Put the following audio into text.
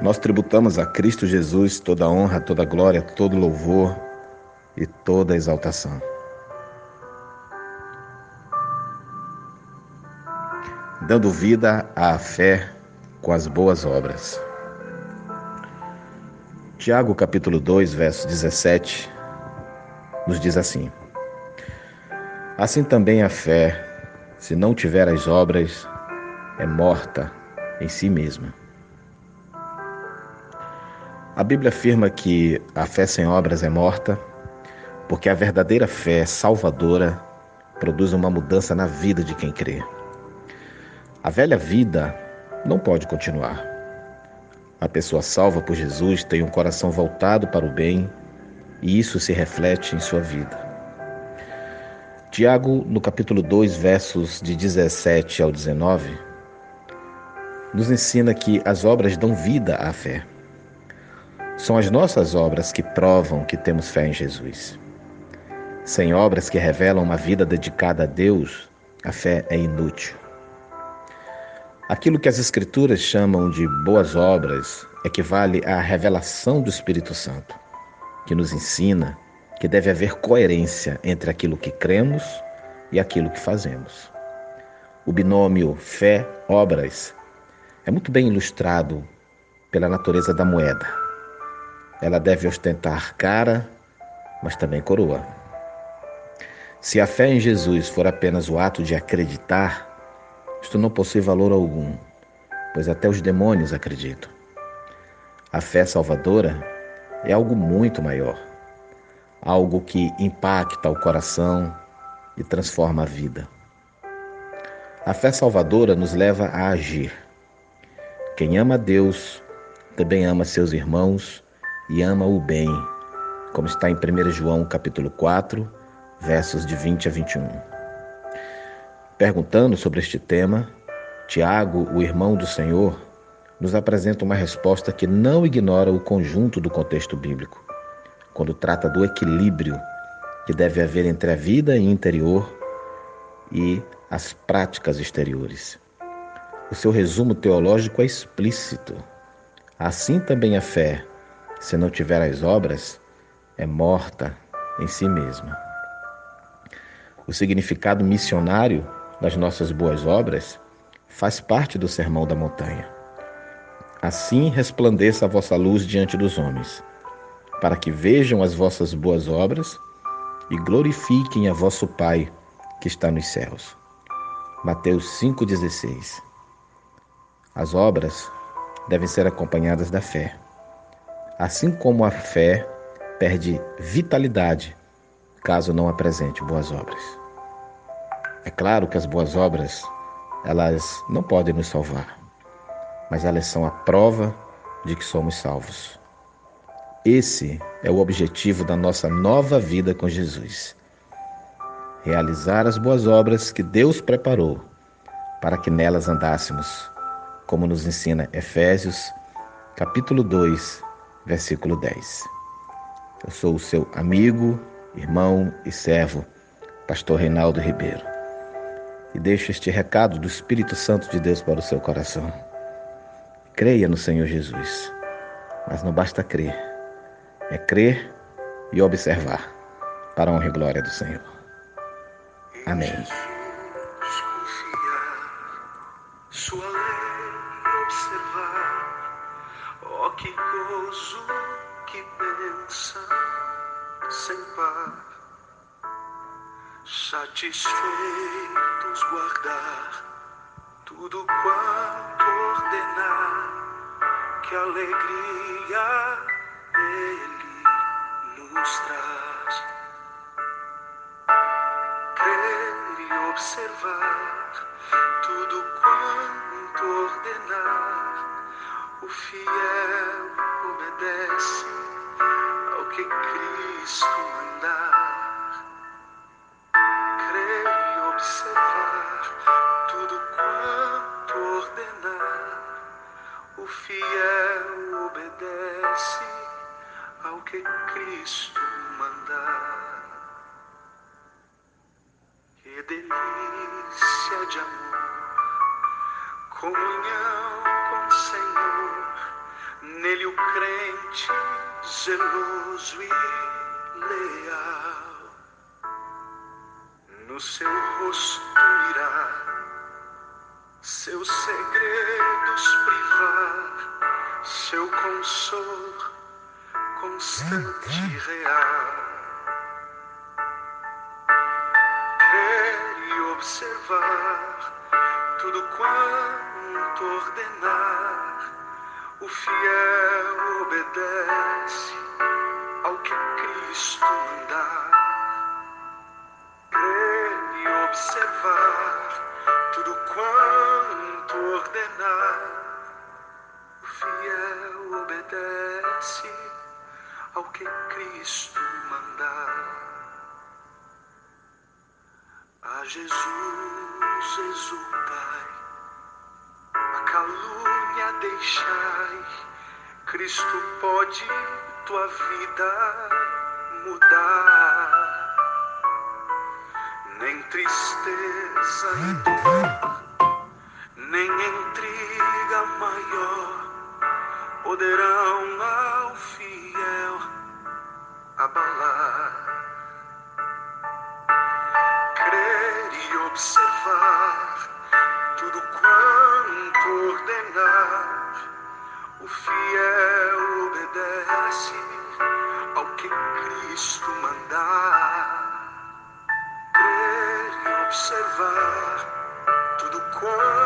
Nós tributamos a Cristo Jesus toda honra, toda glória, todo louvor e toda exaltação. Dando vida à fé com as boas obras. Tiago capítulo 2, verso 17, nos diz assim: Assim também a fé, se não tiver as obras, é morta em si mesma. A Bíblia afirma que a fé sem obras é morta, porque a verdadeira fé salvadora produz uma mudança na vida de quem crê. A velha vida não pode continuar. A pessoa salva por Jesus tem um coração voltado para o bem e isso se reflete em sua vida. Tiago, no capítulo 2, versos de 17 ao 19, nos ensina que as obras dão vida à fé. São as nossas obras que provam que temos fé em Jesus. Sem obras que revelam uma vida dedicada a Deus, a fé é inútil. Aquilo que as Escrituras chamam de boas obras equivale à revelação do Espírito Santo, que nos ensina que deve haver coerência entre aquilo que cremos e aquilo que fazemos. O binômio fé-obras é muito bem ilustrado pela natureza da moeda. Ela deve ostentar cara, mas também coroa. Se a fé em Jesus for apenas o ato de acreditar, isto não possui valor algum, pois até os demônios acreditam. A fé salvadora é algo muito maior, algo que impacta o coração e transforma a vida. A fé salvadora nos leva a agir. Quem ama Deus também ama seus irmãos e ama o bem, como está em 1 João capítulo 4, versos de 20 a 21. Perguntando sobre este tema, Tiago, o irmão do Senhor, nos apresenta uma resposta que não ignora o conjunto do contexto bíblico, quando trata do equilíbrio que deve haver entre a vida interior e as práticas exteriores. O seu resumo teológico é explícito. Assim também a fé, se não tiver as obras, é morta em si mesma. O significado missionário das nossas boas obras faz parte do sermão da montanha. Assim resplandeça a vossa luz diante dos homens, para que vejam as vossas boas obras e glorifiquem a vosso Pai que está nos céus. Mateus 5,16 As obras devem ser acompanhadas da fé. Assim como a fé perde vitalidade caso não apresente boas obras. É claro que as boas obras, elas não podem nos salvar, mas elas são a prova de que somos salvos. Esse é o objetivo da nossa nova vida com Jesus. Realizar as boas obras que Deus preparou para que nelas andássemos, como nos ensina Efésios, capítulo 2, versículo 10. Eu sou o seu amigo, irmão e servo, pastor Reinaldo Ribeiro. E deixo este recado do Espírito Santo de Deus para o seu coração. Creia no Senhor Jesus, mas não basta crer, é crer e observar, para a honra e glória do Senhor. Amém. Oh que gozo que pensa sem par, satisfeitos guardar tudo quanto ordenar, que alegria Ele nos traz. Crer e observar tudo quanto ordenar, o fiel ao que Cristo mandar. Crer e observar tudo quanto ordenar, o fiel obedece ao que Cristo mandar. Que delícia de amor, comunhão com o Senhor o crente zeloso e leal no seu rosto irá seus segredos privar, seu consolo constante e real. Ver e observar tudo quanto ordenar, o fiel obedece ao que Cristo mandar. Ver e observar tudo quanto ordenar, o fiel obedece ao que Cristo mandar. A Jesus exultai, calúnia deixai, Cristo pode tua vida mudar nem tristeza e dor, nem intriga maior poderão ao fiel abalar. Crer e observar tudo quanto ordenar, o fiel obedece ao que Cristo mandar. Observar tudo quanto